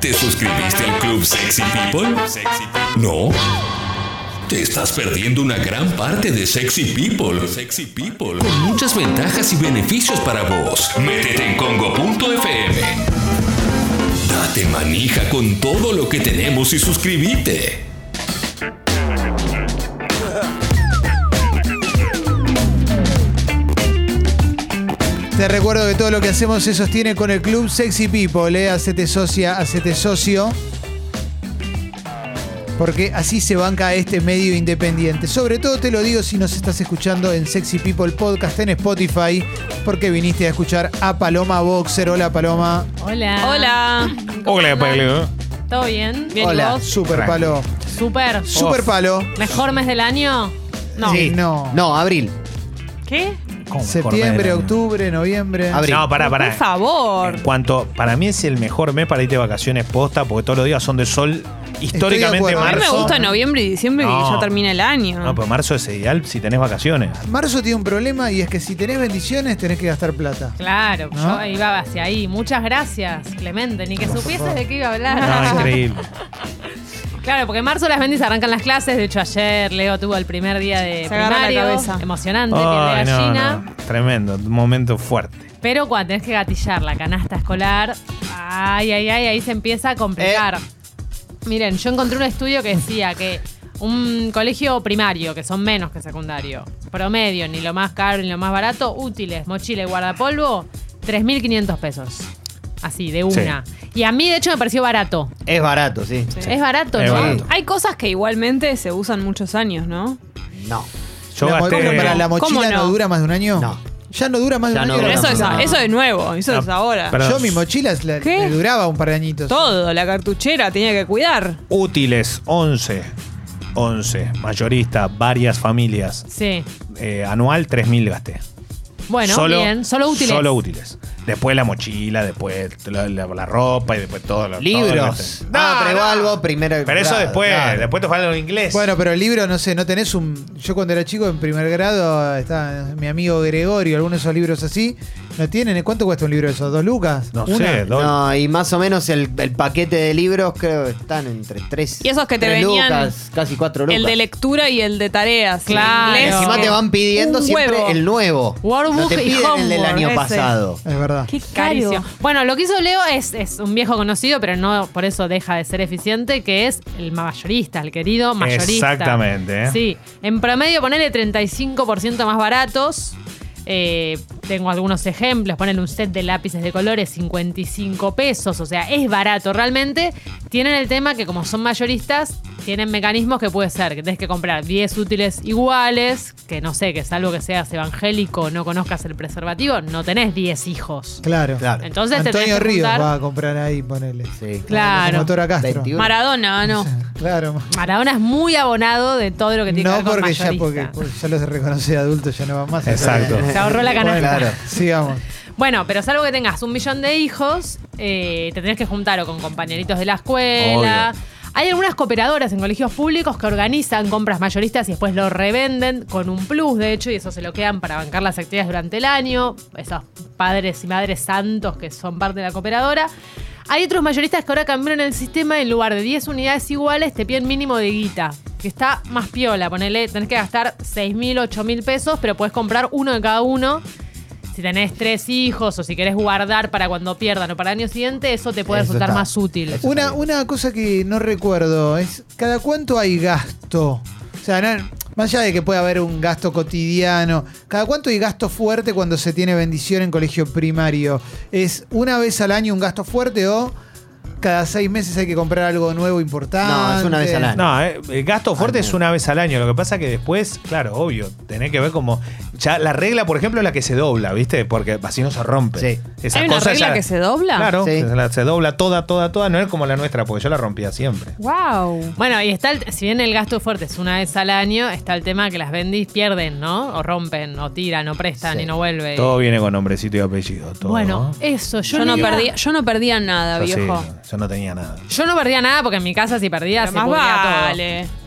¿Te suscribiste al Club Sexy People? ¿No? Te estás perdiendo una gran parte de Sexy People. Sexy People. Con muchas ventajas y beneficios para vos. Métete en congo.fm. Date manija con todo lo que tenemos y suscríbete. Te recuerdo que todo lo que hacemos se sostiene con el Club Sexy People, ¿eh? Hacete socia, hacete socio. Porque así se banca este medio independiente. Sobre todo te lo digo si nos estás escuchando en Sexy People Podcast en Spotify, porque viniste a escuchar a Paloma Boxer. Hola Paloma. Hola. Hola. Hola, Pablo. ¿Todo bien? Bien, ¿y Hola, vos? super palo. Súper. Super palo. ¿Mejor mes del año? No. Sí, no. No, abril. ¿Qué? ¿Cómo Septiembre, octubre, noviembre. Abril. No, pará, pará. Por favor. En cuanto, para mí es el mejor mes para irte de vacaciones posta, porque todos los días son de sol. Históricamente acuerdo. A mí me marzo. gusta noviembre y diciembre No. que ya termina el año. No, pero marzo es ideal si tenés vacaciones. Marzo tiene un problema y es que si tenés bendiciones tenés que gastar plata. Claro, ¿No? yo iba hacia ahí. Muchas gracias, Clemente. Ni que supieses de qué iba a hablar. No, increíble. Claro, porque en marzo las bendis arrancan las clases. De hecho, ayer Leo tuvo el primer día de Se la primario. cabeza. Emocionante, piel de no, gallina. no. Tremendo, un momento fuerte. Pero cuando tenés que gatillar la canasta escolar, ay, ay, ay, ahí se empieza a complicar. Miren, yo encontré un estudio que decía que un colegio primario, que son menos que secundario, promedio, ni lo más caro ni lo más barato, útiles, mochila y guardapolvo, 3.500 pesos. Así, de una. Y a mí, de hecho, me pareció barato. Es barato, sí. Es barato, Es ¿no? barato. Hay cosas que igualmente se usan muchos años, ¿no? No. Yo La mo- gasté. pero para la ¿Cómo mochila no? no? dura más de un año. No. Ya no dura más de un no año. dura la Pero eso, es, mochila. eso es nuevo, eso es ahora. pero- Yo mi mochila es la- ¿Qué? me duraba un par de añitos. Todo, la cartuchera tenía que cuidar. Útiles, 11. 11. Mayorista, varias familias. Sí. Eh, anual, 3.000 gasté. Bueno, bien, solo útiles. Solo útiles. Después la mochila, después la, la- la ropa y después todo lo todo lo Libros. gasté. ah, No, prevalvo, no. primero. Pero eso grado, después, claro. después te falta lo inglés. Bueno, pero el libro, no sé, no tenés un. Yo cuando era chico en primer grado, estaba mi amigo Gregorio, algunos de esos libros así. ¿No tienen? ¿Cuánto cuesta un libro de esos? ¿Dos lucas? no ¿Una? sé, dos- No, y más o menos el, el paquete de libros creo que están entre tres. Y esos que te tres venían, lucas, casi cuatro lucas. El de lectura y el de tareas. Claro. Y encima te van pidiendo un siempre huevo. el nuevo. Workbook no te y piden el del homework, año ese. pasado. Es verdad. Qué Carísimo. caro. Bueno, lo que hizo Leo es, es un viejo conocido, pero no por eso deja de ser eficiente, que es el mayorista, el querido mayorista. Exactamente, ¿eh? Sí. En promedio, ponele 35% más baratos. Eh, tengo algunos ejemplos. Ponele un set de lápices de colores, 55 pesos. O sea, es barato realmente. Tienen el tema que como son mayoristas, tienen mecanismos que puede ser que tenés que comprar 10 útiles iguales, que no sé, que salvo que seas evangélico o no conozcas el preservativo, no tenés 10 hijos. Claro. Claro. Entonces te Antonio tenés que Ríos juntar- va a comprar ahí, ponele. Sí. Claro. Motora Castro. 21. Maradona, no. Claro. Maradona es muy abonado de todo lo que tiene No que ver con porque ya, porque ya los reconoce de adultos, ya no va más. Exacto. Ahorró la canasta. Bueno, Claro. sigamos. Bueno, pero salvo que tengas un millón de hijos, eh, te tenés que juntar o con compañeritos de la escuela. Hay algunas cooperadoras en colegios públicos que organizan compras mayoristas y después lo revenden con un plus, de hecho, y eso se lo quedan para bancar las actividades durante el año. Esos padres y madres santos que son parte de la cooperadora. Hay otros mayoristas que ahora cambiaron el sistema y en lugar de 10 unidades iguales te piden mínimo de guita, que está más piola. Ponele, tenés que gastar 6 mil, 8 mil pesos, pero puedes comprar uno de cada uno. Si tenés tres hijos o si querés guardar para cuando pierdan o para el año siguiente, eso te puede Eso resultar está. más útil. Una, una cosa que no recuerdo es, ¿cada cuánto hay gasto? O sea, no- más allá de que puede haber un gasto cotidiano, ¿cada cuánto hay gasto fuerte cuando se tiene bendición en colegio primario? ¿Es una vez al año un gasto fuerte o cada seis meses hay que comprar algo nuevo importante? No, es una vez al año. No, eh, el gasto fuerte Al es una vez al año. Lo que pasa que después, claro, obvio, tenés que ver como. Ya la regla, por ejemplo, es la que se dobla, ¿viste? Porque así no se rompe. Sí. Esas ¿Hay una regla ya- que se dobla? Claro, Sí. se, la- se dobla toda, toda, toda. No es como la nuestra, porque yo la rompía siempre. Wow. Bueno, y está el- si bien el gasto fuerte es una vez al año, está el tema que las bendis pierden, ¿no? O rompen, o tiran, o prestan Sí. y no vuelve. Todo viene con nombrecito y apellido. Todo, bueno, ¿no? eso, yo, Yo no, perdía, yo no perdía nada, Yo sí, viejo. Yo no tenía nada. Yo no perdía nada porque en mi casa si perdía Pero se más pudría vale. todo.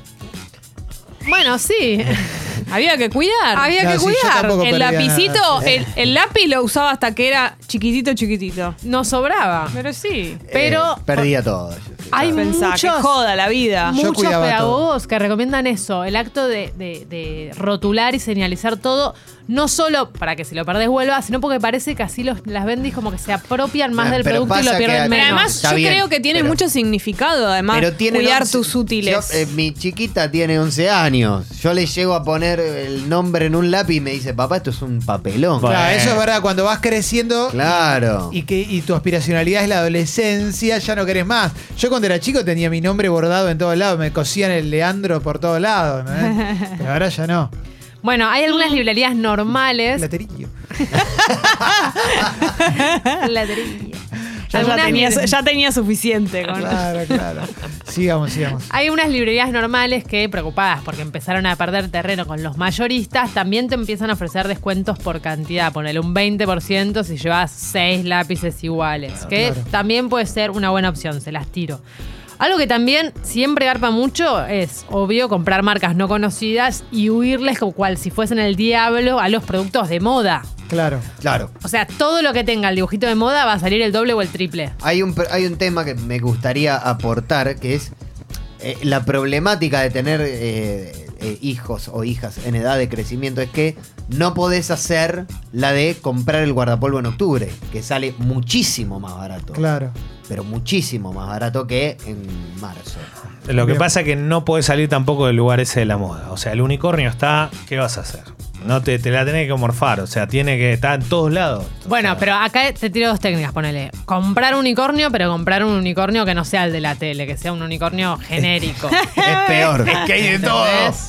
Bueno, sí. Había que cuidar. Había No, que sí, yo cuidar. tampoco el perdía lapicito, nada. el, el lápiz lo usaba hasta que era chiquitito, chiquitito. No sobraba. Pero sí. Pero Eh, perdía todo. hay Pensá, muchos, que joda la vida. Yo muchos cuidaba pedagogos que recomiendan eso, el acto de, de- de rotular y señalizar todo, no solo para que si lo perdés vuelva, sino porque parece que así los, las bendis como que se apropian más Ah, del producto y lo pierden Pero Pero menos. además, Está yo bien, creo que tiene pero- mucho significado, además, Pero tiene cuidar 11 tus útiles. Yo, eh, mi chiquita tiene 11 años. Yo le llego a poner el nombre en un lápiz y me dice, papá, esto es un papelón. Bueno. Claro, eso es verdad, cuando vas creciendo Claro. y que y tu aspiracionalidad es la adolescencia, ya no querés más. Yo cuando era chico tenía mi nombre bordado en todos lados, me cosían el Leandro por todos lados, ¿no? pero ahora ya no. Bueno, hay algunas librerías normales. Platerillo. Platería. Ya, tenía, libre- ya tenía suficiente con. Claro, claro. Sigamos, sigamos. Hay unas librerías normales que, preocupadas porque empezaron a perder terreno con los mayoristas, también te empiezan a ofrecer descuentos por cantidad. Ponele un 20% si llevas seis lápices iguales. que Claro. también puede ser una buena opción, se las tiro. Algo que también siempre garpa mucho es, obvio, comprar marcas no conocidas y huirles como cual si fuesen el diablo a los productos de moda. Claro. Claro. O sea, todo lo que tenga el dibujito de moda va a salir el doble o el triple. Hay un, hay un tema que me gustaría aportar, que es eh, la problemática de tener eh, eh, hijos o hijas en edad de crecimiento. Es que no podés hacer la de comprar el guardapolvo en octubre, que sale muchísimo más barato. Claro. Pero muchísimo más barato que en marzo. Lo que Bien. pasa es que no podés salir tampoco del lugar ese de la moda. O sea, el unicornio está, ¿qué vas a hacer? No te, te la tenés que morfar, o sea, tiene que estar en todos lados. Bueno, pero acá te tiro dos técnicas, ponele. Comprar un unicornio, pero comprar un unicornio que no sea el de la tele, que sea un unicornio genérico. Es peor. Es que hay de todo.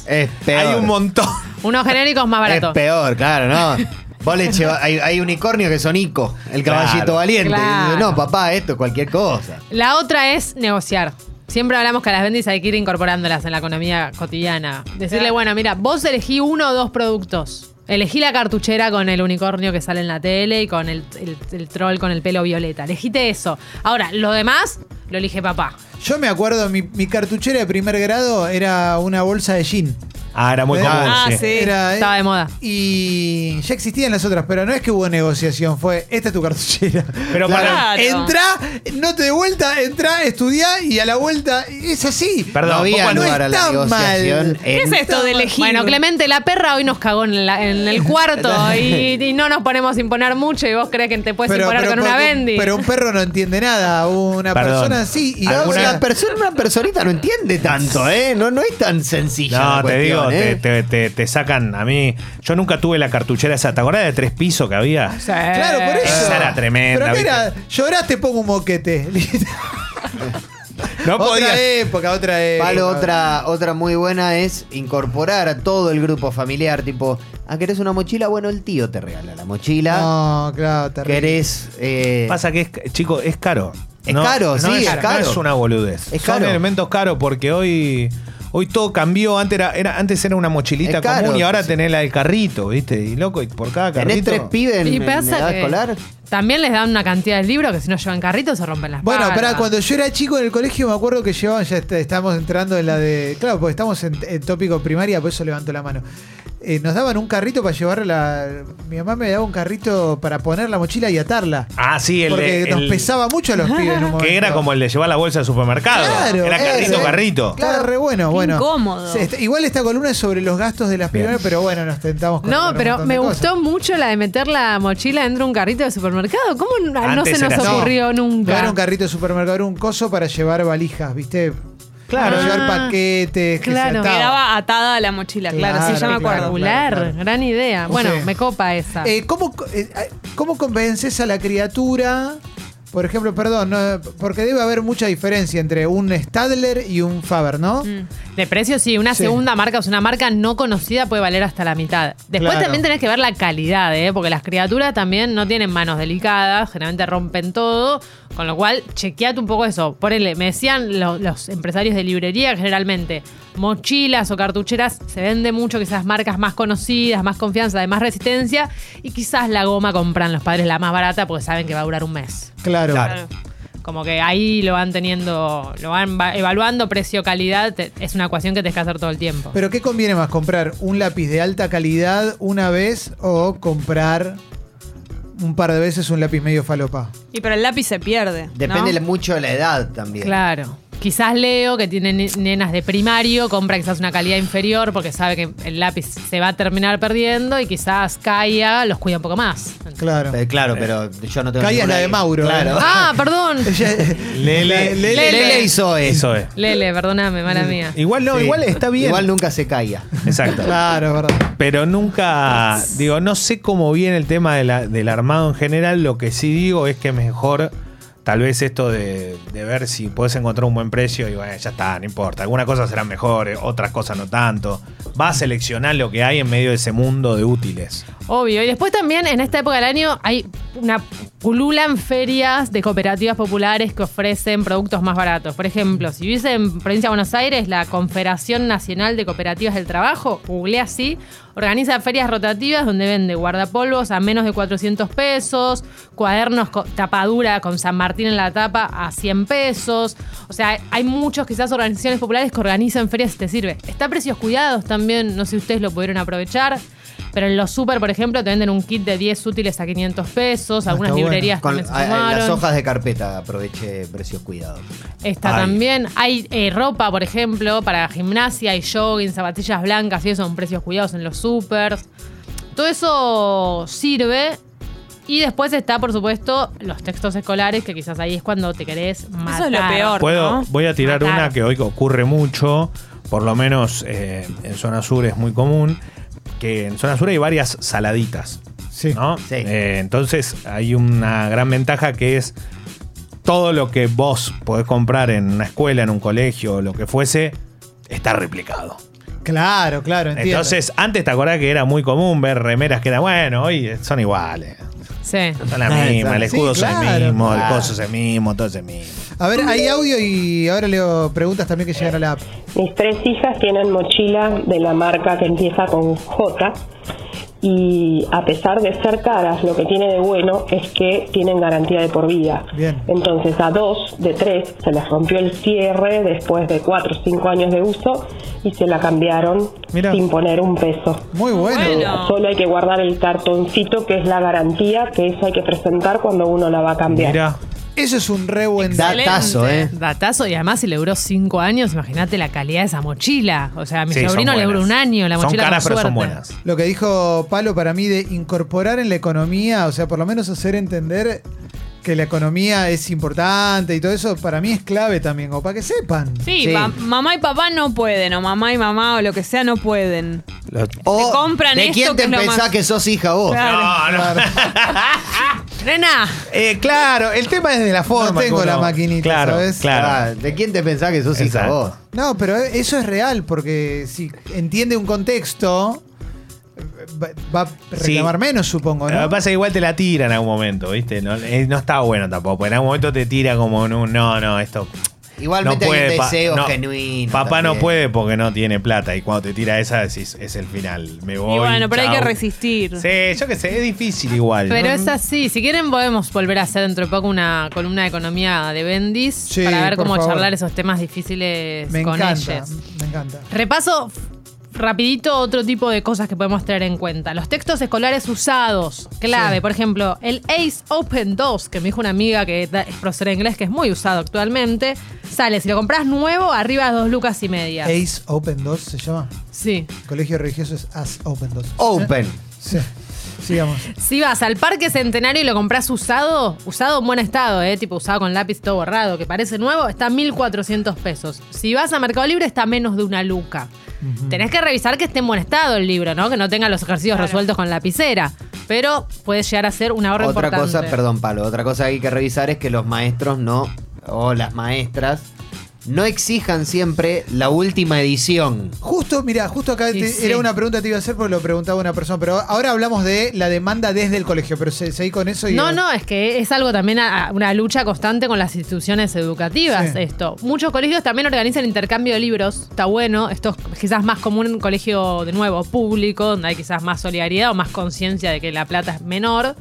Es peor. Hay un montón. Uno genérico es más barato. Es peor, claro, ¿no? Vos le lleva- hay, hay unicornios que son Ico, el caballito Claro. valiente. Claro. Y dice, no, papá, esto es cualquier cosa. La otra es negociar. Siempre hablamos que a las bendis hay que ir incorporándolas en la economía cotidiana. Decirle, bueno, mira, vos elegí uno o dos productos. Elegí la cartuchera con el unicornio que sale en la tele y con el, el- el troll con el pelo violeta. Elegite eso. Ahora, lo demás lo elige papá. Yo me acuerdo, mi, mi cartuchera de primer grado era una bolsa de gin. Ah, era muy común. ah, sí. sí. Era, Estaba de moda. Y ya existían las otras, pero no es que hubo negociación, fue, esta es tu cartuchera. Pero Claro. para. Claro. Entrá, no te de vuelta, entrá, estudiá y a la vuelta es así. Perdón, no había ¿cómo no lugar a la está negociación. mal. ¿Qué es esto de elegir? Bueno, Clemente, la perra hoy nos cagó en, la- en el cuarto y, y no nos ponemos a imponer mucho y vos crees que te puedes imponer con una bendy. pero un perro no entiende nada, una Perdón. persona así. Y ¿Alguna- una, persona, una personita no entiende tanto, ¿eh? No, no es tan sencilla. No, la te digo, te, te- te- te sacan a mí. Yo nunca tuve la cartuchera esa. ¿Te acordás de tres pisos que había? Sí. Claro, por eso. Esa era tremenda, Pero que ¿viste? era, llorás, te pongo un moquete. No otra podías. época, otra época. Palo, otra, otra muy buena es incorporar a todo el grupo familiar, tipo, ah, ¿querés una mochila? Bueno, el tío te regala la mochila. No, claro, terrible. ¿Querés...? eh, Pasa que es, chico, es caro. Es caro, sí, es, es caro. No es una boludez. Es Son caro. elementos caros porque hoy, hoy todo cambió. Antes era, era, antes era una mochilita Es caro. común y ahora tenés la del carrito, ¿viste? Y loco, y por cada ¿Tenés carrito. tres pibes en, Y en edad que escolar? también les dan una cantidad de libros que si no llevan carrito se rompen las Bueno, patas. para cuando yo era chico en el colegio me acuerdo que llevaban, ya est- estamos entrando en la de. Claro, porque estamos en, en tópico primaria, por eso levanto la mano. Eh, nos daban un carrito para llevar la. Mi mamá me daba un carrito para poner la mochila y atarla. Ah, sí, el porque de. nos el- pesaba mucho a los pibes en un momento. Que era como el de llevar la bolsa al supermercado. Claro, era carrito, ese. carrito. Claro, re bueno, bueno. incómodo. Está- igual esta columna es sobre los gastos de las primeras, pero bueno, nos tentamos con No, pero me de gustó cosas. mucho la de meter la mochila dentro de un carrito de supermercado. ¿Cómo no se nos ocurrió No nunca? era un carrito de supermercado, era un coso para llevar valijas, ¿viste? Claro. Para llevar Ah, paquetes, que claro. se ataban. Quedaba atada a la mochila, claro, sí, ya me Claro, acuerdo. claro. Gran idea. O Bueno, sea, me copa esa. Eh, ¿cómo, eh, ¿Cómo convences a la criatura? Por ejemplo, perdón, no, porque debe haber mucha diferencia entre un Stadler y un Faber, ¿no? Mm. De precio, sí, una Sí. segunda marca, o sea, una marca no conocida puede valer hasta la mitad. Después Claro. también tenés que ver la calidad, ¿eh? porque las criaturas también no tienen manos delicadas, generalmente rompen todo, con lo cual chequeate un poco eso. Ponele, me decían lo- los empresarios de librería generalmente mochilas o cartucheras se vende mucho, quizás marcas más conocidas, más confianza, de más resistencia, y quizás la goma compran los padres la más barata porque saben que va a durar un mes. Claro. Claro. Como que ahí lo van teniendo, lo van va- evaluando precio-calidad. te- Es una ecuación que tenés que hacer todo el tiempo. Pero ¿qué conviene más? ¿Comprar un lápiz de alta calidad una vez o comprar un par de veces un lápiz medio falopa? Y pero el lápiz se pierde. Depende ¿no? mucho de la edad también. Claro. Quizás Leo, que tiene ne- nenas de primario, compra quizás una calidad inferior porque sabe que el lápiz se va a terminar perdiendo y quizás Kaya los cuida un poco más. Claro. Eh, claro, pero yo no tengo Kaya es la de Mauro, Claro. ¿eh? Ah, perdón. Lele. Lele. Lele. Lele, perdóname, mala mía. Igual no, Sí. igual está bien. Igual nunca se calla. Exacto. Claro, es verdad. Pero nunca, digo, no sé cómo viene el tema de la- del armado en general. Lo que sí digo es que mejor, tal vez esto de, de ver si puedes encontrar un buen precio y bueno, ya está, no importa. Algunas cosas serán mejores, otras cosas no tanto. Va a seleccionar lo que hay en medio de ese mundo de útiles. Obvio. Y después también en esta época del año hay una pululan ferias de cooperativas populares que ofrecen productos más baratos. Por ejemplo, si vives en provincia de Buenos Aires, la Confederación Nacional de Cooperativas del Trabajo, google así, organiza ferias rotativas donde vende guardapolvos a menos de 400 pesos, cuadernos con tapadura con San Martín en la tapa a 100 pesos. O sea, hay muchos quizás organizaciones populares que organizan ferias si te sirve. Está a precios cuidados también, no sé si ustedes lo pudieron aprovechar. Pero en los super, por ejemplo, te venden un kit de 10 útiles a 500 pesos. Algunas está bueno. librerías Con también se a- a- sumaron. las hojas de carpeta aproveché precios cuidados. Está Ay. también. Hay eh, ropa, por ejemplo, para gimnasia y jogging, zapatillas blancas y eso son precios cuidados en los supers. Todo eso sirve. Y después está, por supuesto, los textos escolares, que quizás ahí es cuando te querés matar. Eso es lo peor. Puedo, ¿no? voy a tirar Matar. una que hoy ocurre mucho, por lo menos eh, en zona sur es muy común, que en zona sur hay varias saladitas. Sí. ¿no? Sí. Eh, entonces hay una gran ventaja que es todo lo que vos podés comprar en una escuela, en un colegio, lo que fuese, está replicado. Claro, claro, entiendo. Entonces, antes te acordás que era muy común ver remeras que eran, bueno, hoy son iguales. Sí. Son las Ah, mismas, el sí, escudo es el claro, mismo, claro. el coso es el mismo, todo es el mismo. A ver, hay audio y ahora leo preguntas también que llegan a la app. Mis tres hijas tienen mochila de la marca que empieza con J y a pesar de ser caras, lo que tiene de bueno es que tienen garantía de por vida. Bien. Entonces a dos de tres se les rompió el cierre después de cuatro o cinco años de uso y se la cambiaron Mira. sin poner un peso. Muy bueno. Bueno. Solo hay que guardar el cartoncito que es la garantía, que eso hay que presentar cuando uno la va a cambiar. Mira, Eso es un re buen Da- Datazo, ¿eh? Datazo, y además si le duró cinco años, imagínate la calidad de esa mochila. O sea, a mi Sí, son sobrino le duró buenas. un año la Son mochila caras, con pero son suerte. buenas. Lo que dijo Palo para mí de incorporar en la economía, o sea, por lo menos hacer entender que la economía es importante y todo eso, para mí es clave también, o para que sepan. Sí, Sí. ma- mamá y papá no pueden, o mamá y mamá o lo que sea no pueden. Lo- O compran ¿De esto, quién que te es lo pensás más- que sos hija vos? No, no. Nena, Eh, claro, el tema es de la forma. No tengo que la maquinita, claro, ¿sabes? Claro. Ah, ¿De quién te pensás que sos hija Exacto. vos? No, pero eso es real, porque si entiende un contexto, va, a reclamar Sí. menos, supongo, Lo que pasa es que igual te la tira en algún momento, ¿viste? No, eh, no está bueno tampoco. porque En algún momento te tira como en un. No, no, esto. Igualmente no hay puede, un pa- deseo no, genuino. Papá no puede porque no tiene plata. Y cuando te tira esa, decís, es el final. Me voy. Y bueno, pero hay que resistir. Sí, yo qué sé, es difícil igual. pero ¿no? es así. Si quieren, podemos volver a hacer dentro de poco una columna de economía de Bendis Sí, para ver cómo favor. charlar esos temas difíciles Me con encanta, ellos. me encanta. Repaso rapidito otro tipo de cosas que podemos tener en cuenta. Los textos escolares usados, clave. Sí. Por ejemplo, el Ace Open 2, que me dijo una amiga que es profesora de inglés, que es muy usado actualmente, sale, si lo compras nuevo, arriba de dos lucas y media. Ace Open 2 se llama. Sí. El colegio religioso es As Open 2. Open. Sí. Sigamos. Si vas al Parque Centenario y lo compras usado, usado en buen estado, eh, tipo usado con lápiz todo borrado, que parece nuevo, está 1.400 pesos. Si vas a Mercado Libre está menos de una luca. Tenés que revisar que esté en buen estado el libro, ¿no? Que no tenga los ejercicios resueltos con lapicera. Pero puede llegar a ser un ahorro Otra importante. cosa, perdón, Palo, otra cosa que hay que revisar es que los maestros no, o las maestras, no exijan siempre la última edición. Justo, mira, justo acá Sí, te- sí. era una pregunta que te iba a hacer porque lo preguntaba una persona, pero ahora hablamos de la demanda desde el colegio, pero se, seguí con eso y... No, no, es que es algo también, a- a- una lucha constante con las instituciones educativas, Sí. esto. Muchos colegios también organizan intercambio de libros, está bueno, esto es quizás más común en un colegio, de nuevo, público, donde hay quizás más solidaridad o más conciencia de que la plata es menor.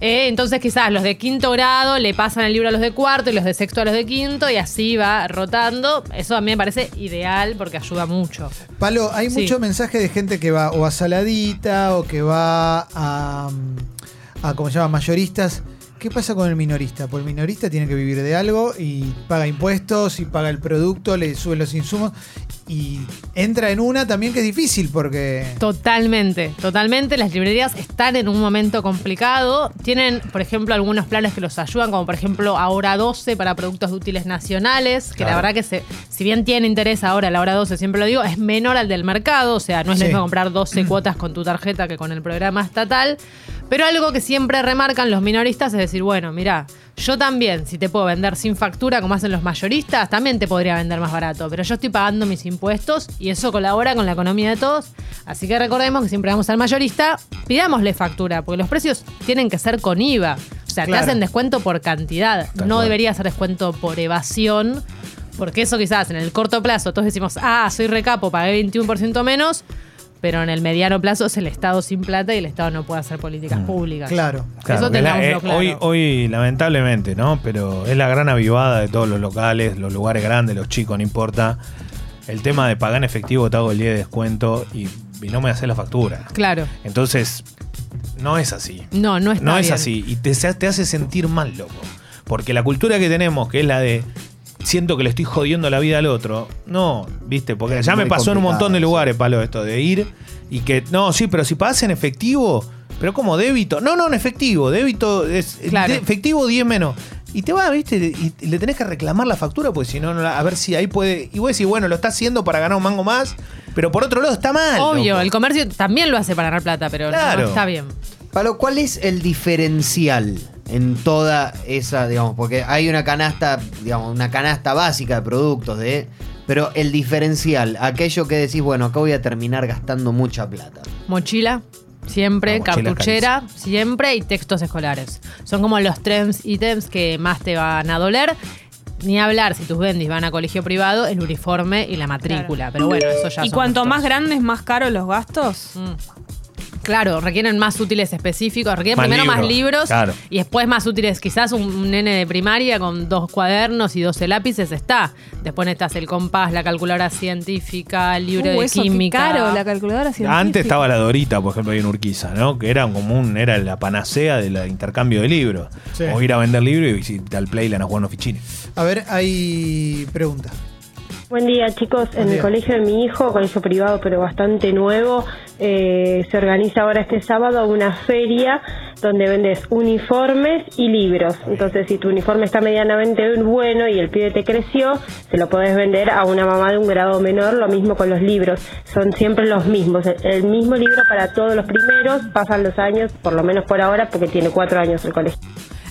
Eh, entonces quizás los de quinto grado le pasan el libro a los de cuarto y los de sexto a los de quinto y así va rotando. Eso a mí me parece ideal porque ayuda mucho. Palo, hay Sí. mucho mensaje de gente que va o a Saladita o que va a, mm, a ¿cómo se llama? Mayoristas. ¿Qué pasa con el minorista? Pues el minorista tiene que vivir de algo y paga impuestos y paga el producto, le suben los insumos y entra en una también que es difícil porque... Totalmente, totalmente. Las librerías están en un momento complicado. Tienen, por ejemplo, algunos planes que los ayudan, como por ejemplo ahora 12 para productos de útiles nacionales, que la verdad que se, si bien tiene interés ahora la hora 12, siempre lo digo, es menor al del mercado. O sea, no es lo Sí. mismo comprar 12 cuotas con tu tarjeta que con el programa estatal. Pero algo que siempre remarcan los minoristas es decir, bueno, mira, yo también, si te puedo vender sin factura como hacen los mayoristas, también te podría vender más barato. Pero yo estoy pagando mis impuestos y eso colabora con la economía de todos. Así que recordemos que siempre vamos al mayorista, pidámosle factura, porque los precios tienen que ser con IVA. O sea, Claro. te hacen descuento por cantidad. Tal no cual. debería ser descuento por evasión. Porque eso quizás en el corto plazo todos decimos, ah, soy recapo, pagué 21% menos, pero en el mediano plazo es el Estado sin plata y el Estado no puede hacer políticas públicas. Claro. Claro, Eso que la- tengámoslo eh, claro. hoy, hoy, lamentablemente, ¿no? Pero es la gran avivada de todos los locales, los lugares grandes, los chicos, no importa. El tema de pagar en efectivo, te hago el día de descuento y, y no me haces la factura. Claro. Entonces, no es así. No, no está No es así. Y te, te hace sentir mal, loco. Porque la cultura que tenemos, que es la de siento que le estoy jodiendo la vida al otro. No, viste, porque Es ya me pasó en un montón de lugares, palo, esto, de ir y que, no, sí, pero si pagas en efectivo, pero como débito. No, no, en efectivo, débito es Claro. de- efectivo 10 menos. Y te va, viste, y le tenés que reclamar la factura, porque si no, no la- a ver si ahí puede. Y vos decís, bueno, lo está haciendo para ganar un mango más, pero por otro lado está mal. Obvio, loco. el comercio también lo hace para ganar plata, pero no- Claro. no está bien. Palo, ¿cuál es el diferencial en toda esa, digamos, porque hay una canasta, digamos, una canasta básica de productos, de, pero el diferencial, aquello que decís, bueno, acá voy a terminar gastando mucha plata. Mochila, siempre, Ah, mochila cartuchera, siempre y textos escolares. Son como los tres ítems que más te van a doler. Ni hablar si tus bendis van a colegio privado, el uniforme y la matrícula. Pero bueno, eso ya Y son cuanto más grandes, más caros los gastos. Mm. Claro, requieren más útiles específicos, requieren Más primero más libros, libros claro. y después más útiles. Quizás un, nene de primaria con dos cuadernos y 12 lápices está. Después necesitas el compás, la calculadora científica, el libro Uh, de eso, qué química. caro, la calculadora científica. Antes estaba la Dorita, por ejemplo, ahí en Urquiza, ¿no? Que era como un, era la panacea del intercambio de libros. Sí. O ir a vender libros y visitar al Playland a jugar unos fichines. A ver, hay pregunta. Buen día chicos, en día. el colegio de mi hijo, colegio privado pero bastante nuevo, eh, se organiza ahora este sábado una feria donde vendes uniformes y libros. Entonces si tu uniforme está medianamente bueno y el pibe te creció, se lo podés vender a una mamá de un grado menor, lo mismo con los libros, son siempre los mismos, el mismo libro para todos los primeros, pasan los años, por lo menos por ahora, porque tiene cuatro años el colegio.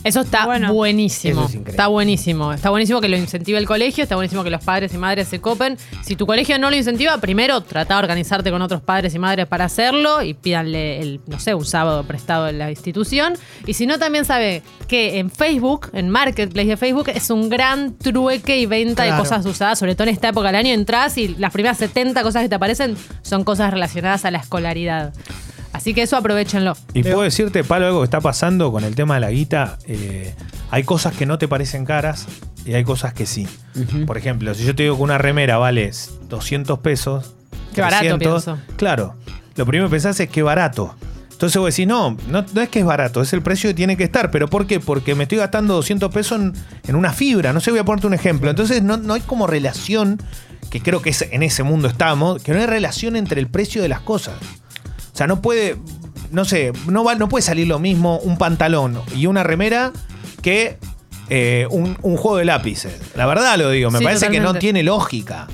Eso está Bueno. buenísimo. Eso es increíble. está buenísimo. Está buenísimo que lo incentive el colegio, está buenísimo que los padres y madres se copen. Si tu colegio no lo incentiva, primero trata de organizarte con otros padres y madres para hacerlo y pídanle el, no sé, un sábado prestado en la institución. Y si no, también sabe que en Facebook, en Marketplace de Facebook, es un gran trueque y venta Claro. de cosas usadas, sobre todo en esta época del año. Entras y las primeras 70 cosas que te aparecen son cosas relacionadas a la escolaridad. Así que eso aprovechenlo. Y Leo. puedo decirte, Palo, algo que está pasando con el tema de la guita. eh, hay cosas que no te parecen caras y hay cosas que sí. Por ejemplo, si yo te digo que una remera vale 200 pesos. Qué barato, pienso. Claro. Lo primero que pensás es que barato. Entonces vos decís, no, no, no es que es barato, es el precio que tiene que estar. ¿Pero por qué? Porque me estoy gastando 200 pesos en, en una fibra. No sé, voy a ponerte un ejemplo. Entonces no, no hay como relación, que creo que es, en ese mundo estamos, que no hay relación entre el precio de las cosas. O sea, no puede, no sé, no, va, no puede salir lo mismo un pantalón y una remera que eh, un, un juego de lápices. La verdad lo digo, me Sí, parece que no tiene lógica.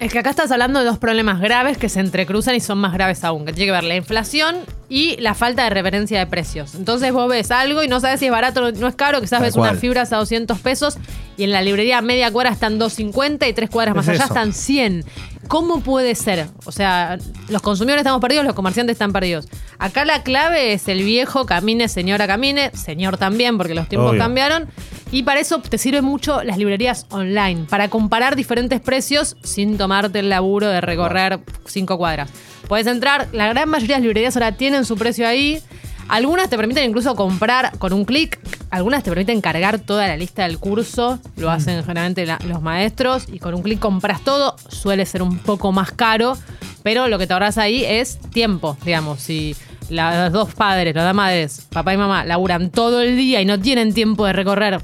Es que acá estás hablando de dos problemas graves que se entrecruzan y son más graves aún, que tiene que ver la inflación y la falta de referencia de precios. Entonces vos ves algo y no sabes si es barato o no es caro, quizás ves cual. unas fibras a 200 pesos y en la librería media cuadra están 250 y tres cuadras más Es allá eso. están 100. ¿Cómo puede ser? O sea, los consumidores estamos perdidos, los comerciantes están perdidos. Acá la clave es el viejo camine, señora camine, señor también, porque los tiempos Obvio. cambiaron. Y para eso te sirven mucho las librerías online, para comparar diferentes precios sin tomarte el laburo de recorrer cinco cuadras. Puedes entrar, la gran mayoría de las librerías ahora tienen su precio ahí. Algunas te permiten incluso comprar con un clic, algunas te permiten cargar toda la lista del curso, lo hacen generalmente la- los maestros, y con un clic compras todo, suele ser un poco más caro, pero lo que te ahorras ahí es tiempo, digamos, si la- los dos padres, las dos madres, papá y mamá, laburan todo el día y no tienen tiempo de recorrer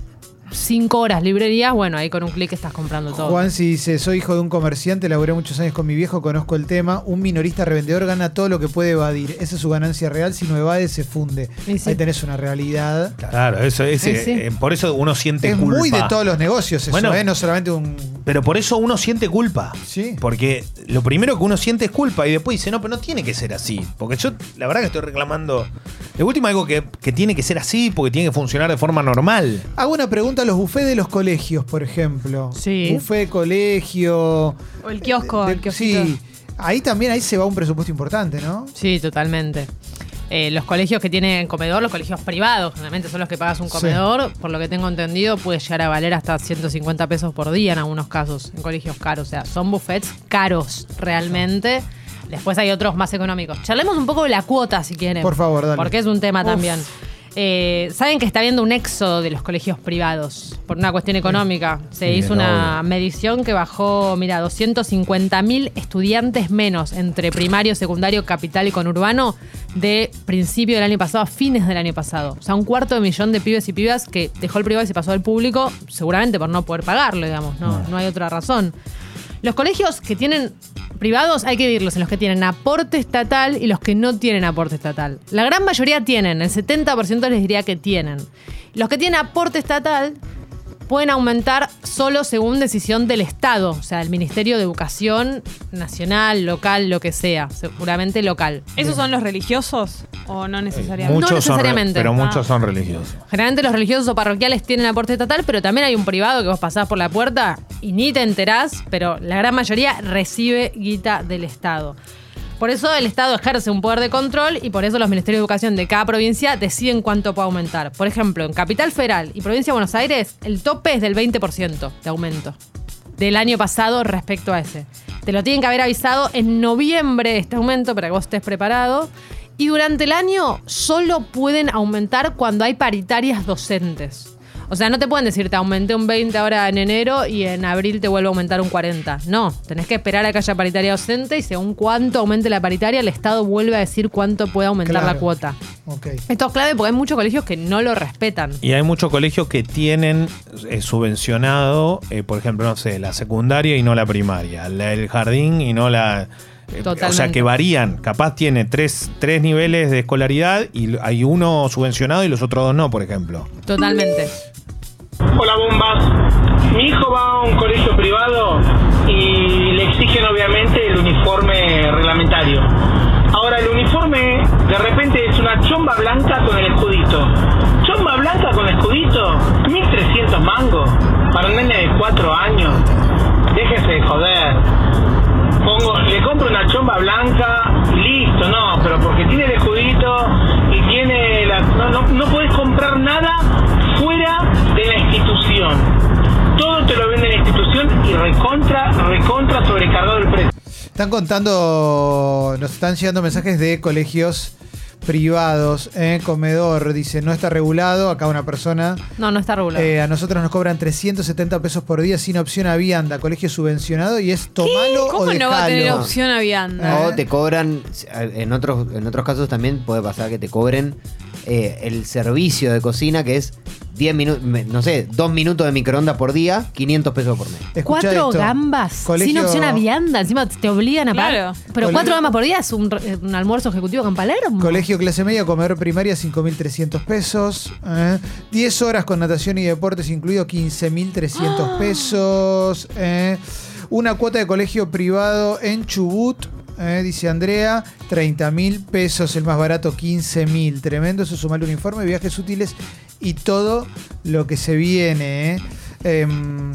cinco horas librerías, bueno, ahí con un clic estás comprando todo. Juan si dice, soy hijo de un comerciante, laburé muchos años con mi viejo, conozco el tema. Un minorista revendedor gana todo lo que puede evadir. Esa es su ganancia real. Si no evade, se funde. Sí. Ahí tenés una realidad. Claro, eso es. Sí, eh, eh, por eso uno siente Es culpa. muy de todos los negocios eso, Bueno. ¿eh? No solamente un... Pero por eso uno siente culpa. Sí. Porque lo primero que uno siente es culpa y después dice, no, pero no tiene que ser así. Porque yo, la verdad que estoy reclamando. De último, algo que, que tiene que ser así porque tiene que funcionar de forma normal. Hago una pregunta a los bufés de los colegios, por ejemplo. Sí. Bufé de colegio. O el kiosco, de- el kiosquito. sí. Ahí también ahí se va un presupuesto importante, ¿no? Sí, totalmente. Eh, los colegios que tienen comedor, los colegios privados, generalmente son los que pagas un Sí. comedor, por lo que tengo entendido, puede llegar a valer hasta 150 pesos por día en algunos casos, en colegios caros. O sea, son buffets caros realmente. Después hay otros más económicos. Charlemos un poco de la cuota, si quieren. Por favor, dale. Porque es un tema Uf. también. Eh, Saben que está habiendo un éxodo de los colegios privados por una cuestión económica. Se Sí, hizo una obvio. medición que bajó, mira, 250 mil estudiantes menos entre primario, secundario, capital y conurbano de principio del año pasado a fines del año pasado. O sea, un cuarto de millón de pibes y pibas que dejó el privado y se pasó al público, seguramente por no poder pagarlo, digamos, no, no hay otra razón. Los colegios que tienen privados hay que dividirlos en los que tienen aporte estatal y los que no tienen aporte estatal. La gran mayoría tienen, el 70% les diría que tienen. Los que tienen aporte estatal pueden aumentar solo según decisión del Estado, o sea, del Ministerio de Educación nacional, local, lo que sea, seguramente local. ¿Esos son los religiosos o no necesariamente? No Muchos son re- necesariamente. pero Ah. muchos son religiosos. Generalmente los religiosos o parroquiales tienen aporte estatal, pero también hay un privado que vos pasás por la puerta y ni te enterás, pero la gran mayoría recibe guita del Estado. Por eso el Estado ejerce un poder de control y por eso los ministerios de educación de cada provincia deciden cuánto puede aumentar. Por ejemplo, en Capital Federal y Provincia de Buenos Aires, el tope es del 20% de aumento del año pasado respecto a ese. Te lo tienen que haber avisado en noviembre este aumento para que vos estés preparado. Y durante el año solo pueden aumentar cuando hay paritarias docentes. O sea, no te pueden decir te aumenté un 20 ahora en enero y en abril te vuelvo a aumentar un 40. No, tenés que esperar a que haya paritaria docente y según cuánto aumente la paritaria, el Estado vuelve a decir cuánto puede aumentar Claro. la cuota. Ok. Esto es clave porque hay muchos colegios que no lo respetan. Y hay muchos colegios que tienen eh, subvencionado, eh, por ejemplo, no sé, la secundaria y no la primaria, la- el jardín y no la... eh, o sea, Totalmente. que varían. Capaz tiene tres, tres niveles de escolaridad y hay uno subvencionado y los otros dos no, por ejemplo. Totalmente. Hola bombas. Mi hijo va a un colegio privado y le exigen obviamente el uniforme reglamentario. Ahora el uniforme de repente es una chomba blanca con el escudito. Chomba blanca con escudito, 1300 mangos para un nene de 4 años. Déjese de joder. Pongo, le compro una chomba blanca listo, no, pero porque tiene el escudito y tiene la. No, no, no podés comprar nada fuera institución. Todo te lo vende la institución y recontra, recontra sobrecargado el precio. Están contando, nos están llegando mensajes de colegios privados, ¿eh? comedor, dice, no está regulado, acá una persona, No, no está regulado. eh, a nosotros nos cobran 370 pesos por día sin opción a vianda, colegio subvencionado y es tomalo o ¿Cómo no va a tener dejalo. opción a vianda? O te cobran, en otros, en otros casos también puede pasar que te cobren eh, el servicio de cocina que es 10 minutos, no sé, 2 minutos de microondas por día, 500 pesos por mes. Cuatro esto. gambas Colegio- sin opción a vianda. Encima te obligan a pagar. Claro. Pero Colegio- cuatro gambas por día es un, re- un almuerzo ejecutivo con Palermo. Colegio clase media, comedor primaria, 5.300 pesos. ¿eh? 10 horas con natación y deportes incluido, 15.300 pesos. ¿eh? Una cuota de colegio privado en Chubut, ¿eh? dice Andrea, 30.000 pesos. El más barato, 15.000. Tremendo, eso sumale un informe, viajes útiles y todo lo que se viene. ¿eh? Em,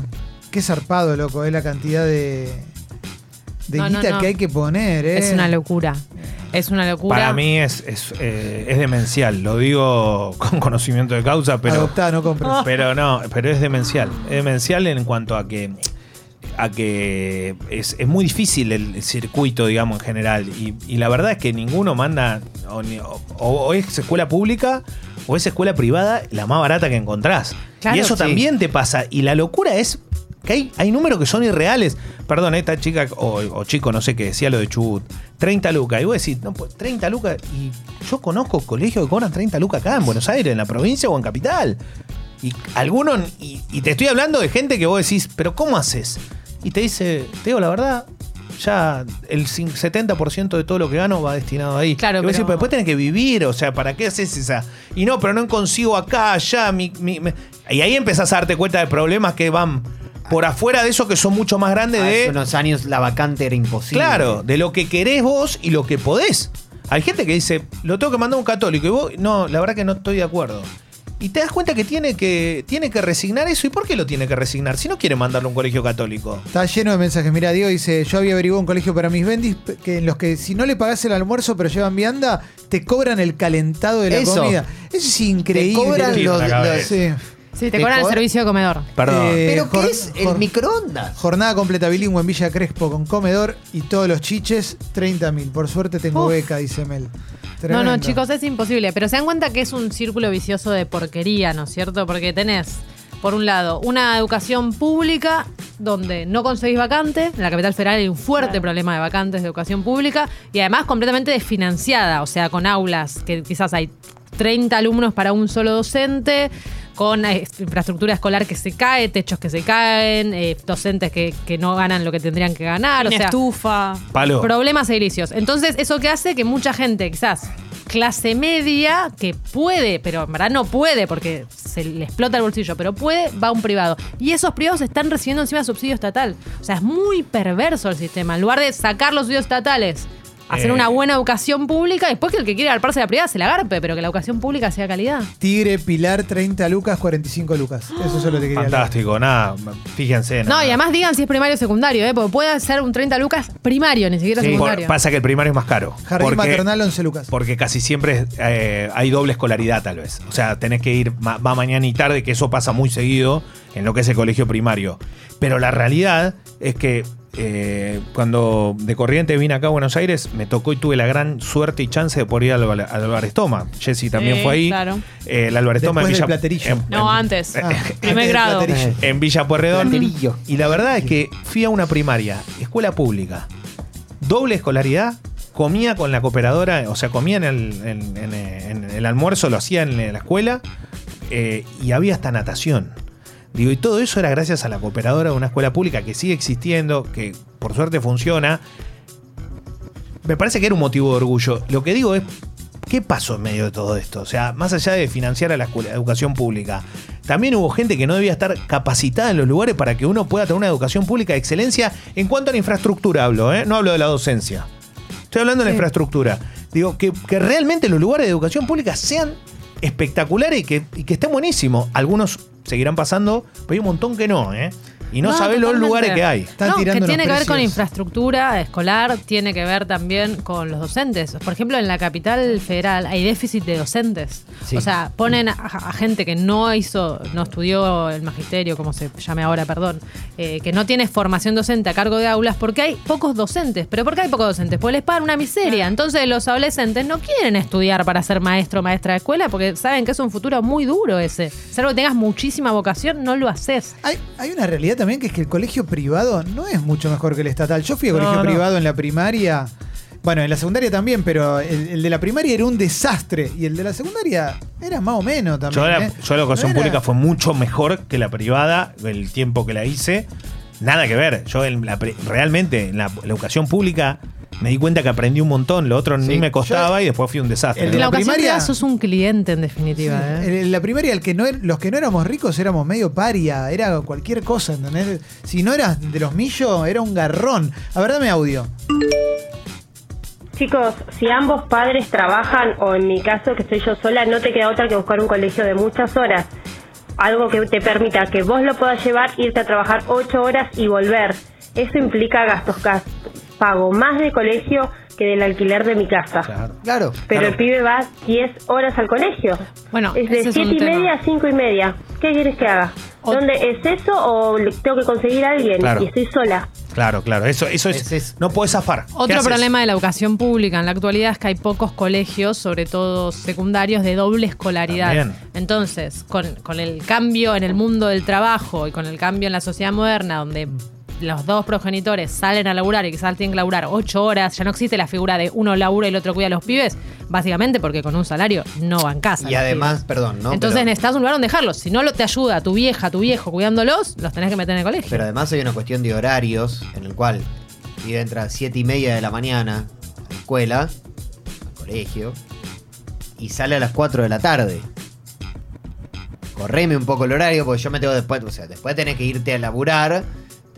qué zarpado, loco, es la cantidad de, de No, guita no. que hay que poner. ¿eh? Es una locura. Es una locura. Para mí es, es, eh, es demencial, lo digo con conocimiento de causa, pero... Adoptá, no compres. Pero no, pero es demencial. Es demencial en cuanto a que a que es, es muy difícil el, el circuito, digamos, en general. Y, y la verdad es que ninguno manda, o, ni- o- o es escuela pública o es escuela privada la más barata que encontrás. Claro, y eso sí. también te pasa. Y la locura es que hay, hay números que son irreales. Perdón, esta chica o, o chico, no sé qué decía lo de Chubut. 30 lucas. Y vos decís, no, pues 30 lucas. Y yo conozco colegios que cobran 30 lucas acá en Buenos Aires, en la provincia o en capital. Y algunos, y, y te estoy hablando de gente que vos decís, pero ¿cómo haces? Y te dice, te digo la verdad, ya el cin- 70% de todo lo que gano va destinado ahí. Claro, Y vos decís, pero- después tenés que vivir, o sea, ¿para qué haces esa? Y no, pero no consigo acá, allá, mi, mi- me- y ahí empezás a darte cuenta de problemas que van por afuera de eso que son mucho más grandes Hace de... unos años la vacante era imposible. Claro, de lo que querés vos y lo que podés. Hay gente que dice, lo tengo que mandar a un católico y vos, no, la verdad que no estoy de acuerdo. Y te das cuenta que tiene que, tiene que resignar eso. ¿Y por qué lo tiene que resignar? Si no quiere mandarlo a un colegio católico. Está lleno de mensajes. Mira, Diego dice, yo había averiguado un colegio para mis bendis que en los que si no le pagás el almuerzo pero llevan vianda, te cobran el calentado de la Eso. comida. Eso es increíble. cobran Tiro los-. Sí. Sí, te Te cobran el servicio de comedor. Perdón. Eh, ¿Pero qué es el microondas? Jornada completa bilingüe en Villa Crespo con comedor y todos los chiches, 30 mil. Por suerte tengo Uf. beca, dice Mel. No, Tremendo. no, chicos, es imposible. Pero se dan cuenta que es un círculo vicioso de porquería, ¿no es cierto? Porque tenés, por un lado, una educación pública donde no conseguís vacante. En la capital federal hay un fuerte problema de vacantes de educación pública y además completamente desfinanciada, o sea, con aulas que quizás hay 30 alumnos para un solo docente, con eh, infraestructura escolar que se cae, techos que se caen, eh, docentes que, que no ganan lo que tendrían que ganar. o sea, estufa. Palo. problemas edilicios. Entonces, eso que hace que mucha gente, quizás clase media, que puede, pero en verdad no puede porque se le explota el bolsillo, pero puede, va a un privado. Y esos privados están recibiendo encima subsidio estatal. O sea, es muy perverso el sistema. En lugar de sacar los subsidios estatales, hacer Eh. una buena educación pública, después que el que quiere agarparse la privada se la agarpe, pero que la educación pública sea calidad. Tigre, Pilar, 30 lucas, 45 lucas. Eso solo te quería hablar. Fantástico, nada, fíjense. No, y además digan si es primario o secundario, ¿eh? porque puede ser un 30 lucas primario, ni siquiera Sí, por- secundario. pasa que el primario es más caro. Jardín Porque- maternal, 11 lucas. Porque casi siempre eh, hay doble escolaridad, tal vez. O sea, tenés que ir, ma- va mañana y tarde, que eso pasa muy seguido en lo que es el colegio primario. Pero la realidad es que eh, cuando de corriente vine acá a Buenos Aires, me tocó y tuve la gran suerte y chance de poder ir al, al Álvarez Toma. Jessy también Sí, fue ahí. claro. Eh, el Álvarez Toma en Después del Villa, platerillo. en- No, en- antes. Ah, antes del grado. en Villa Pueyrredón. Platerillo. Y la verdad es que fui a una primaria, escuela pública, doble escolaridad, comía con la cooperadora, o sea, comía en el, en- en- en el almuerzo, lo hacía en la escuela, eh, y había hasta natación. Digo, y todo eso era gracias a la cooperadora de una escuela pública que sigue existiendo, que por suerte funciona. Me parece que era un motivo de orgullo. Lo que digo es, ¿qué pasó en medio de todo esto? O sea, más allá de financiar a la escuela, educación pública, también hubo gente que no debía estar capacitada en los lugares para que uno pueda tener una educación pública de excelencia en cuanto a la infraestructura hablo, ¿eh? no hablo de la docencia. Estoy hablando de la infraestructura. Digo, que, que realmente los lugares de educación pública sean espectaculares y que, y que estén buenísimos. Algunos seguirán pasando, pero hay un montón que no, ¿eh? Y no, No, sabés los lugares que hay. Están no, tirando que tiene que ver con infraestructura escolar, tiene que ver también con los docentes. Por ejemplo, en la capital federal hay déficit de docentes. Sí. O sea, ponen a, a gente que no hizo, no estudió el magisterio, como se llame ahora, perdón, eh, que no tiene formación docente a cargo de aulas porque hay pocos docentes. ¿Pero por qué hay pocos docentes? Porque les pagan una miseria. Entonces los adolescentes no quieren estudiar para ser maestro o maestra de escuela porque saben que es un futuro muy duro ese. Salvo que tengas muchísima vocación, no lo haces. Hay, hay una realidad también que es que el colegio privado no es mucho mejor que el estatal. Yo fui a colegio No, no. privado en la primaria. Bueno, en la secundaria también, pero el, el de la primaria era un desastre. Y el de la secundaria era más o menos también. Yo la, ¿eh? yo la educación No era- pública fue mucho mejor que la privada, el tiempo que la hice. Nada que ver. Yo en la realmente en la, la educación pública me di cuenta que aprendí un montón. Lo otro ni me costaba y después fui un desastre. En la, la primaria- sos un cliente, en definitiva. Sí, ¿eh? En la primaria, el que no er- los que no éramos ricos éramos medio paria, era cualquier cosa, ¿entendés? Si no eras de los millos, era un garrón. A ver, dame audio. Chicos, si ambos padres trabajan, o en mi caso que estoy yo sola, no te queda otra que buscar un colegio de muchas horas. Algo que te permita que vos lo puedas llevar, irte a trabajar ocho horas y volver. Eso implica gastos. gas- Pago más de colegio que del alquiler de mi casa. Claro. Claro. Pero Claro. el pibe va 10 horas al colegio. Bueno, es de ese es un 7 y tema. media a 5 y media. ¿Qué quieres que haga? O- ¿Dónde es eso o tengo que conseguir a alguien Claro. y estoy sola? Claro, claro. Eso, eso es. No puedes zafar. ¿Qué Otro problema de la educación pública en la actualidad es que hay pocos colegios, sobre todo secundarios, de doble escolaridad. También. Entonces, con, con el cambio en el mundo del trabajo y con el cambio en la sociedad moderna, donde los dos progenitores salen a laburar y quizás tienen que laburar ocho horas, ya no existe la figura de uno labura y el otro cuida a los pibes, básicamente porque con un salario no van casa. Y además, pibes. perdón, ¿no? Entonces pero, necesitas un lugar donde dejarlos. Si no lo te ayuda tu vieja, tu viejo cuidándolos, los tenés que meter en el colegio. pero además hay una cuestión de horarios en el cual pibe entra a 7 y media de la mañana a la escuela, al colegio, y sale a las 4 de la tarde. Correme un poco el horario porque yo me tengo después, o sea, después tenés que irte a laburar,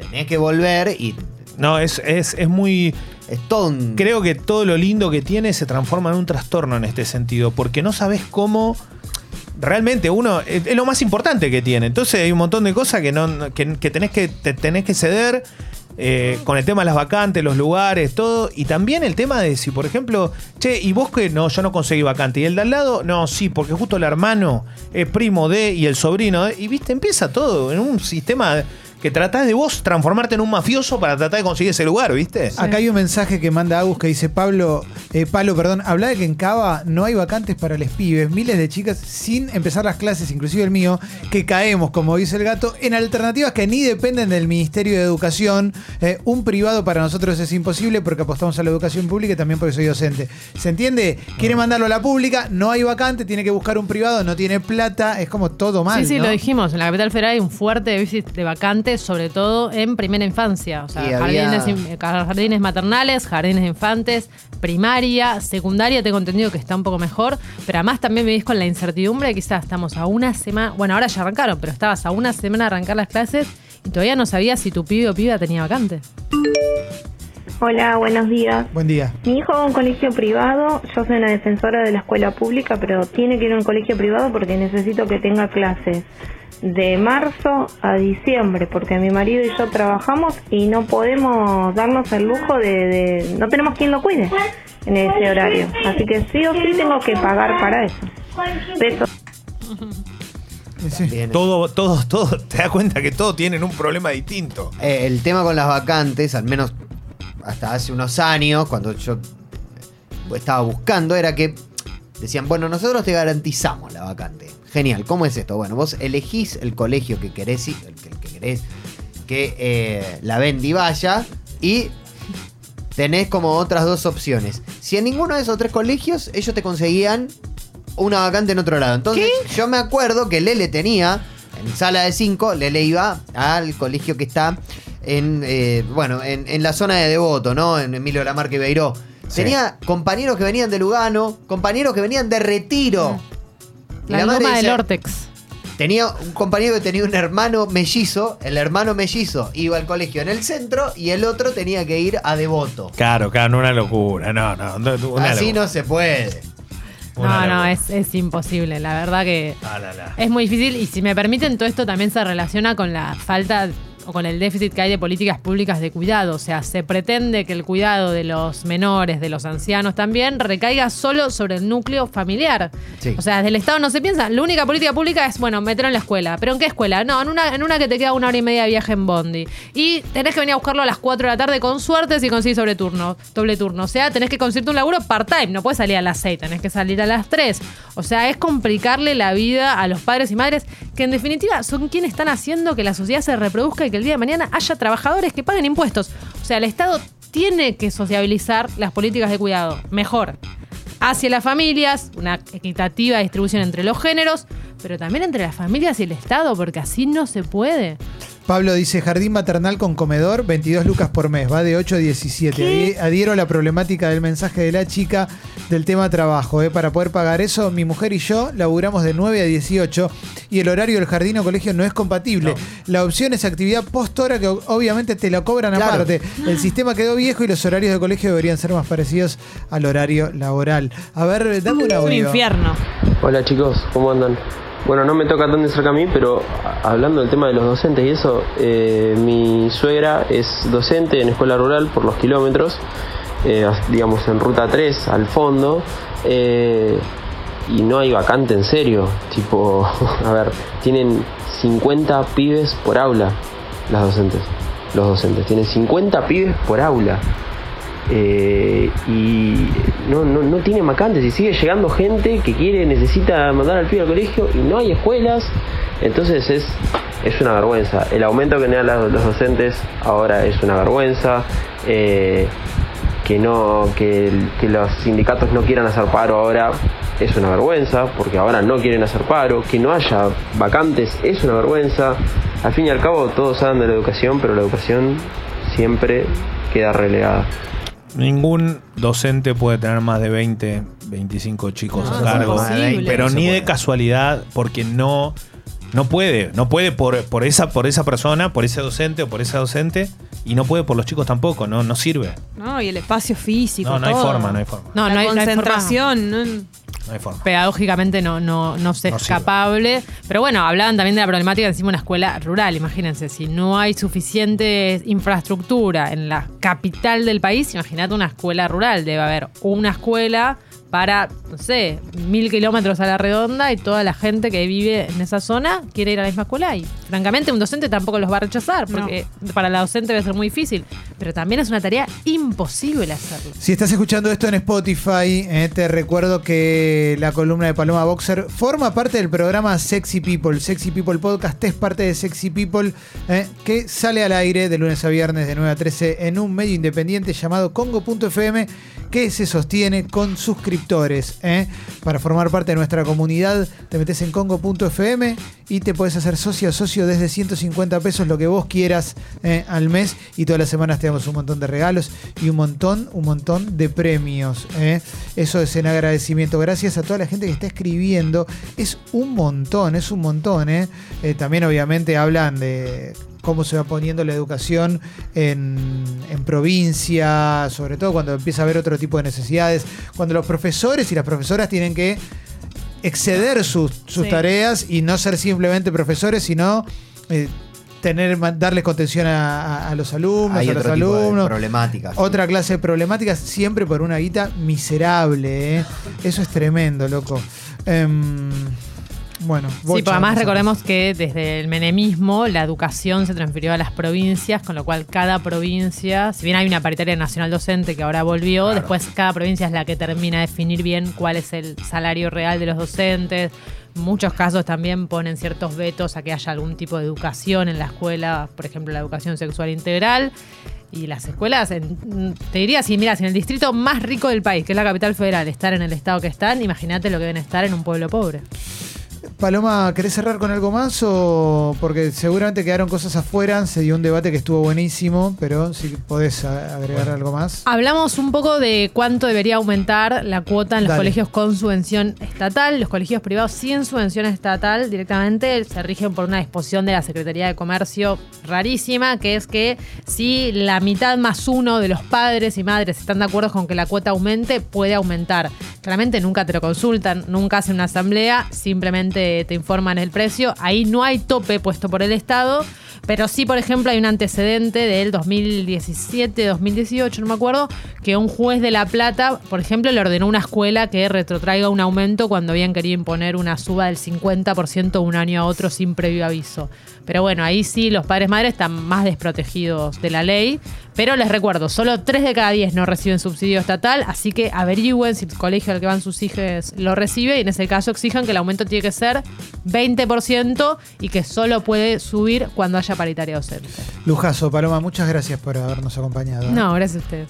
tenés que volver y No, es, es, es muy. es todo un... Creo que todo lo lindo que tiene se transforma en un trastorno en este sentido, porque no sabes cómo. Realmente uno es, es lo más importante que tiene. Entonces hay un montón de cosas que no que, que tenés que te tenés que ceder eh, con el tema de las vacantes, los lugares, todo. Y también el tema de si, por ejemplo, che, y vos que no, yo no conseguí vacante. Y el de al lado, no, sí, porque justo el hermano es primo de y el sobrino de. Y viste, empieza todo en un sistema que tratás de vos transformarte en un mafioso para tratar de conseguir ese lugar, ¿viste? Acá hay un mensaje que manda Agus que dice Pablo, eh, Pablo, perdón, habla de que en Cava no hay vacantes para les pibes, miles de chicas sin empezar las clases, inclusive el mío, que caemos, como dice el gato, en alternativas que ni dependen del Ministerio de Educación. Eh, un privado para nosotros es imposible porque apostamos a la educación pública y también porque soy docente. ¿Se entiende? Quiere mandarlo a la pública, no hay vacante, tiene que buscar un privado, no tiene plata, es como todo mal. Sí, sí, ¿no? lo dijimos. En la capital federal hay un fuerte déficit de vacantes, sobre todo en primera infancia. O sea, había- jardines, in- jardines maternales, jardines de infantes, primaria, secundaria, tengo entendido que está un poco mejor. Pero además también vivís con la incertidumbre quizás estamos a una semana. Bueno, ahora ya arrancaron, pero estabas a una semana de arrancar las clases y todavía no sabías si tu pibe o piba tenía vacante. Hola, buenos días. Buen día. Mi hijo va a un colegio privado, yo soy una defensora de la escuela pública, pero tiene que ir a un colegio privado porque necesito que tenga clases de marzo a diciembre, porque mi marido y yo trabajamos y no podemos darnos el lujo de... de- no tenemos quien lo cuide en ese horario. Así que sí o sí tengo que pagar para eso. Besos. Sí. Todo, todo, todo, te das cuenta que todos tienen un problema distinto. Eh, el tema con las vacantes, al menos hasta hace unos años, cuando yo estaba buscando, era que decían, bueno, nosotros te garantizamos la vacante. Genial, ¿cómo es esto? Bueno, vos elegís el colegio que querés, ir- el que, el que querés que eh, la venda y vaya, y tenés como otras dos opciones. Si en ninguno de esos tres colegios, ellos te conseguían una vacante en otro lado. Entonces, yo me acuerdo que Lele tenía, en sala de 5, Lele iba al colegio que está en, eh, bueno, en, en la zona de Devoto, ¿no? En Emilio Lamarque y Beiró. Sí. Tenía compañeros que venían de Lugano, compañeros que venían de Retiro. Y La, madre loma del Ortex. Tenía un compañero que tenía un hermano mellizo. El hermano mellizo iba al colegio en el centro y el otro tenía que ir a Devoto. Claro, claro, no una locura. No, no. una Así locura. no se puede. No, Una no, locura. es, es imposible. La verdad que Ah, la, la. Es muy difícil y si me permiten, todo esto también se relaciona con la falta o con el déficit que hay de políticas públicas de cuidado. O sea, se pretende que el cuidado de los menores, de los ancianos también, recaiga solo sobre el núcleo familiar. Sí. O sea, desde el Estado no se piensa. La única política pública es, bueno, meterlo en la escuela. ¿Pero en qué escuela? No, en una, en una que te queda una hora y media de viaje en Bondi. Y tenés que venir a buscarlo a las 4 de la tarde con suerte si consigues sobre turno, doble turno. O sea, tenés que conseguirte un laburo part-time. No puedes salir a las 6, tenés que salir a las 3. O sea, es complicarle la vida a los padres y madres que en definitiva son quienes están haciendo que la sociedad se reproduzca y que el día de mañana haya trabajadores que paguen impuestos. O sea, el Estado tiene que sociabilizar las políticas de cuidado mejor hacia las familias, una equitativa distribución entre los géneros, pero también entre las familias y el Estado, porque así no se puede. Pablo dice jardín maternal con comedor, 22 lucas por mes, va de 8 a 17. Adi- Adhiero a la problemática del mensaje de la chica del tema trabajo. ¿eh? Para poder pagar eso, mi mujer y yo laburamos de 9 a 18 y el horario del jardín o colegio no es compatible. La opción es actividad post-hora que obviamente te la cobran Claro. aparte. El sistema quedó viejo y los horarios de colegio deberían ser más parecidos al horario laboral. A ver, dame un Es un audio. infierno. Hola chicos, ¿cómo andan? Bueno, no me toca tan de cerca a mí, pero hablando del tema de los docentes y eso, eh, mi suegra es docente en escuela rural por los kilómetros, eh, digamos en ruta 3 al fondo, eh, y no hay vacante en serio. Tipo, a ver, tienen 50 pibes por aula las docentes. Los docentes tienen 50 pibes por aula. Eh, y no, no, no tiene vacantes y sigue llegando gente que quiere, necesita mandar al pibe al colegio y no hay escuelas. Entonces es, es una vergüenza. El aumento que dan los, los docentes ahora es una vergüenza. Eh, que no que, que los sindicatos no quieran hacer paro ahora es una vergüenza porque ahora no quieren hacer paro que no haya vacantes es una vergüenza al fin y al cabo todos hablan de la educación pero la educación siempre queda relegada Ningún docente puede tener más de 20, 25 chicos No, a cargo. Pero ni de casualidad, porque no, no puede. No puede por, por, esa, por esa persona, por ese docente o por esa docente. Y no puede por los chicos tampoco. No, no sirve. No, y el espacio físico. No, no hay forma, no hay forma. No, la no hay, no hay forma. concentración. no- No hay forma. pedagógicamente no, no, no se No es sirve. capable. Pero bueno, hablaban también de la problemática de encima una escuela rural. Imagínense, si no hay suficiente infraestructura en la capital del país, imagínate una escuela rural. Debe haber una escuela para, no sé, mil kilómetros a la redonda y toda la gente que vive en esa zona quiere ir a la misma escuela. Y francamente, un docente tampoco los va a rechazar, porque para la docente debe ser muy difícil. Pero también es una tarea imposible hacerlo. Si estás escuchando esto en Spotify, eh, te recuerdo que la columna de Paloma Boxer forma parte del programa Sexy People. Sexy People Podcast es parte de Sexy People, eh, que sale al aire de lunes a viernes de 9 a 13 en un medio independiente llamado Congo.fm, que se sostiene con suscriptores. Eh. Para formar parte de nuestra comunidad, te metes en Congo.fm y te puedes hacer socio socio desde 150 pesos, lo que vos quieras eh, al mes. Y todas las semanas te damos un montón de regalos y un montón, un montón de premios. eh. Eso es en agradecimiento. Gracias a toda la gente que está escribiendo. Es un montón, es un montón. también obviamente hablan de cómo se va poniendo la educación en, en provincia, sobre todo cuando empieza a haber otro tipo de necesidades, cuando los profesores y las profesoras tienen que exceder sus, sus Sí. tareas y no ser simplemente profesores, sino eh, tener darles contención a, a- a los alumnos, Hay a los alumnos. problemáticas. Otra clase de problemáticas, siempre por una guita miserable. ¿eh? Eso es tremendo, loco. Em, bueno, Sí, bocha porque además de recordemos que desde el menemismo la educación se transfirió a las provincias, con lo cual cada provincia, si bien hay una paritaria nacional docente que ahora volvió, después cada provincia es la que termina de definir bien cuál es el salario real de los docentes. En muchos casos también ponen ciertos vetos a que haya algún tipo de educación en la escuela, por ejemplo la educación sexual integral. Y las escuelas, en- te diría, si miras en el distrito más rico del país, que es la capital federal, estar en el estado que están, imagínate lo que deben estar en un pueblo pobre. Paloma, ¿querés cerrar con algo más? o Porque seguramente quedaron cosas afuera, se dio un debate que estuvo buenísimo, pero si podés agregar algo más. Hablamos un poco de cuánto debería aumentar la cuota en los Dale. colegios con subvención estatal. Los colegios privados sin subvención estatal directamente se rigen por una disposición de la Secretaría de Comercio rarísima, que es que si la mitad más uno de los padres y madres están de acuerdo con que la cuota aumente, puede aumentar. Claramente nunca te lo consultan, nunca hacen una asamblea, simplemente te informan el precio. Ahí no hay tope puesto por el Estado. Pero sí, por ejemplo, hay un antecedente del 2017, 2018, no me acuerdo, que un juez de La Plata, por ejemplo, le ordenó a una escuela que retrotraiga un aumento cuando habían querido imponer una suba del 50% de un año a otro sin previo aviso. Pero bueno, ahí sí los padres madres están más desprotegidos de la ley. Pero les recuerdo, solo 3 de cada 10 no reciben subsidio estatal, así que averigüen si el colegio al que van sus hijos lo recibe y en ese caso exijan que el aumento tiene que ser 20% y que solo puede subir cuando haya paritaria docente. Lujazo, Paloma, muchas gracias por habernos acompañado. No, gracias a ustedes.